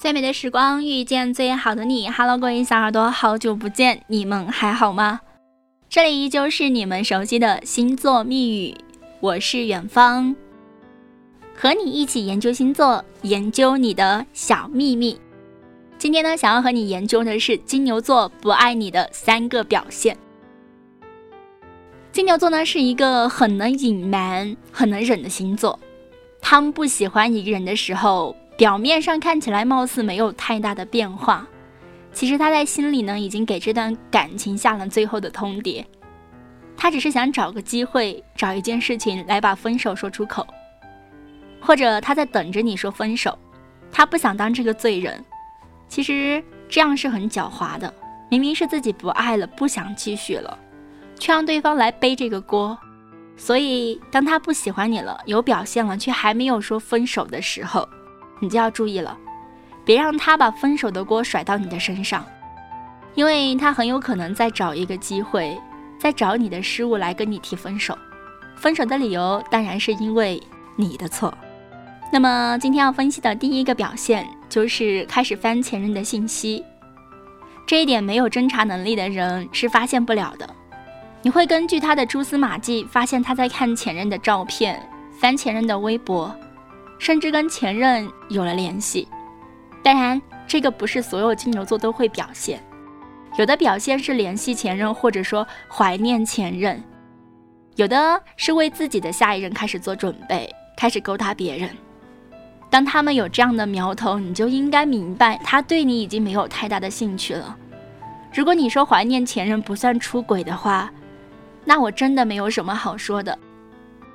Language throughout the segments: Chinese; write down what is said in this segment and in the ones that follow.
最美的时光遇见最好的你，Hello，各位小耳朵，好久不见，你们还好吗？这里依旧是你们熟悉的星座密语，我是远方，和你一起研究星座，研究你的小秘密。今天呢，想要和你研究的是金牛座不爱你的三个表现。金牛座呢是一个很能隐瞒、很能忍的星座，他们不喜欢一个人的时候。表面上看起来貌似没有太大的变化，其实他在心里呢已经给这段感情下了最后的通牒。他只是想找个机会，找一件事情来把分手说出口，或者他在等着你说分手。他不想当这个罪人，其实这样是很狡猾的。明明是自己不爱了，不想继续了，却让对方来背这个锅。所以当他不喜欢你了，有表现了，却还没有说分手的时候。你就要注意了，别让他把分手的锅甩到你的身上，因为他很有可能再找一个机会，再找你的失误来跟你提分手。分手的理由当然是因为你的错。那么今天要分析的第一个表现就是开始翻前任的信息，这一点没有侦查能力的人是发现不了的。你会根据他的蛛丝马迹发现他在看前任的照片，翻前任的微博。甚至跟前任有了联系，当然，这个不是所有金牛座都会表现，有的表现是联系前任，或者说怀念前任，有的是为自己的下一任开始做准备，开始勾搭别人。当他们有这样的苗头，你就应该明白，他对你已经没有太大的兴趣了。如果你说怀念前任不算出轨的话，那我真的没有什么好说的。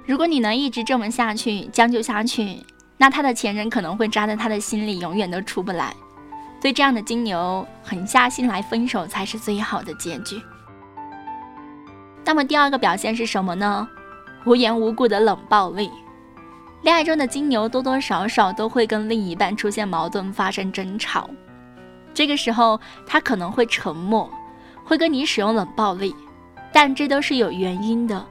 如果你能一直这么下去，将就下去。那他的前任可能会扎在他的心里，永远都出不来。对这样的金牛，狠下心来分手才是最好的结局。那么第二个表现是什么呢？无缘无故的冷暴力。恋爱中的金牛多多少少都会跟另一半出现矛盾，发生争吵。这个时候他可能会沉默，会跟你使用冷暴力，但这都是有原因的。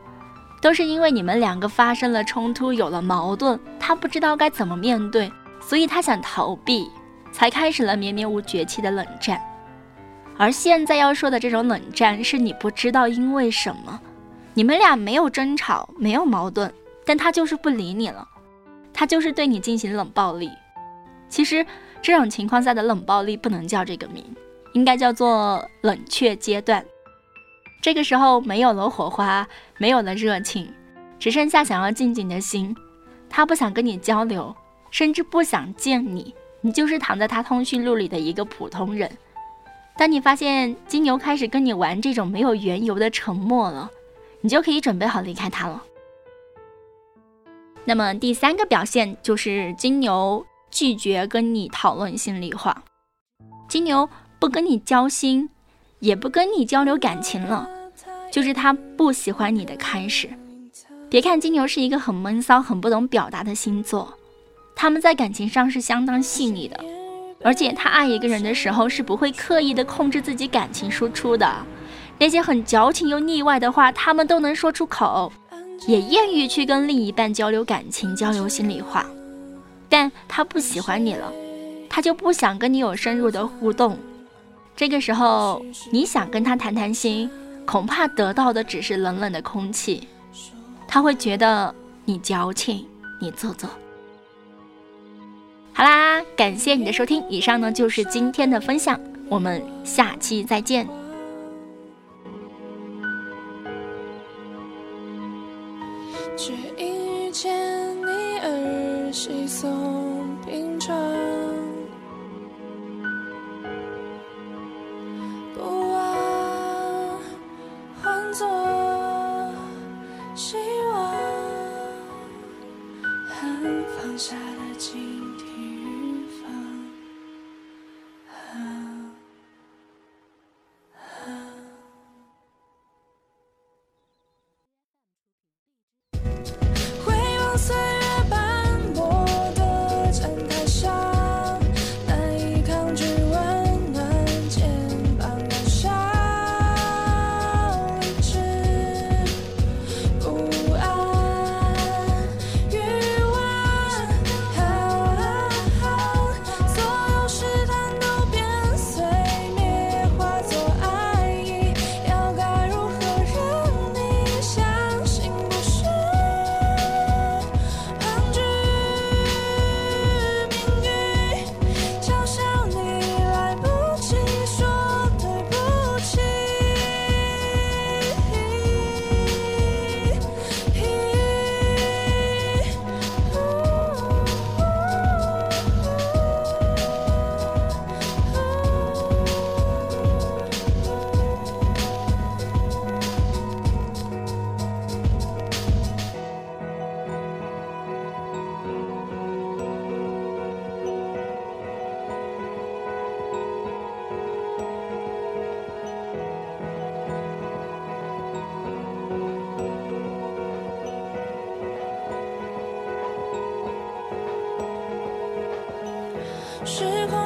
都是因为你们两个发生了冲突，有了矛盾，他不知道该怎么面对，所以他想逃避，才开始了绵绵无绝期的冷战。而现在要说的这种冷战，是你不知道因为什么，你们俩没有争吵，没有矛盾，但他就是不理你了，他就是对你进行冷暴力。其实这种情况下的冷暴力不能叫这个名，应该叫做冷却阶段。这个时候没有了火花，没有了热情，只剩下想要静静的心。他不想跟你交流，甚至不想见你，你就是躺在他通讯录里的一个普通人。当你发现金牛开始跟你玩这种没有缘由的沉默了，你就可以准备好离开他了。那么第三个表现就是金牛拒绝跟你讨论心里话，金牛不跟你交心，也不跟你交流感情了。就是他不喜欢你的开始。别看金牛是一个很闷骚、很不懂表达的星座，他们在感情上是相当细腻的，而且他爱一个人的时候是不会刻意的控制自己感情输出的。那些很矫情又腻歪的话，他们都能说出口，也愿意去跟另一半交流感情、交流心里话。但他不喜欢你了，他就不想跟你有深入的互动。这个时候，你想跟他谈谈心。恐怕得到的只是冷冷的空气，他会觉得你矫情，你做作。好啦，感谢你的收听，以上呢就是今天的分享，我们下期再见。却因遇见你而稀松平常。剩下的记忆。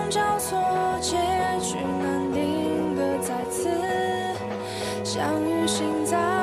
交错，结局难定格，再次相遇，心在。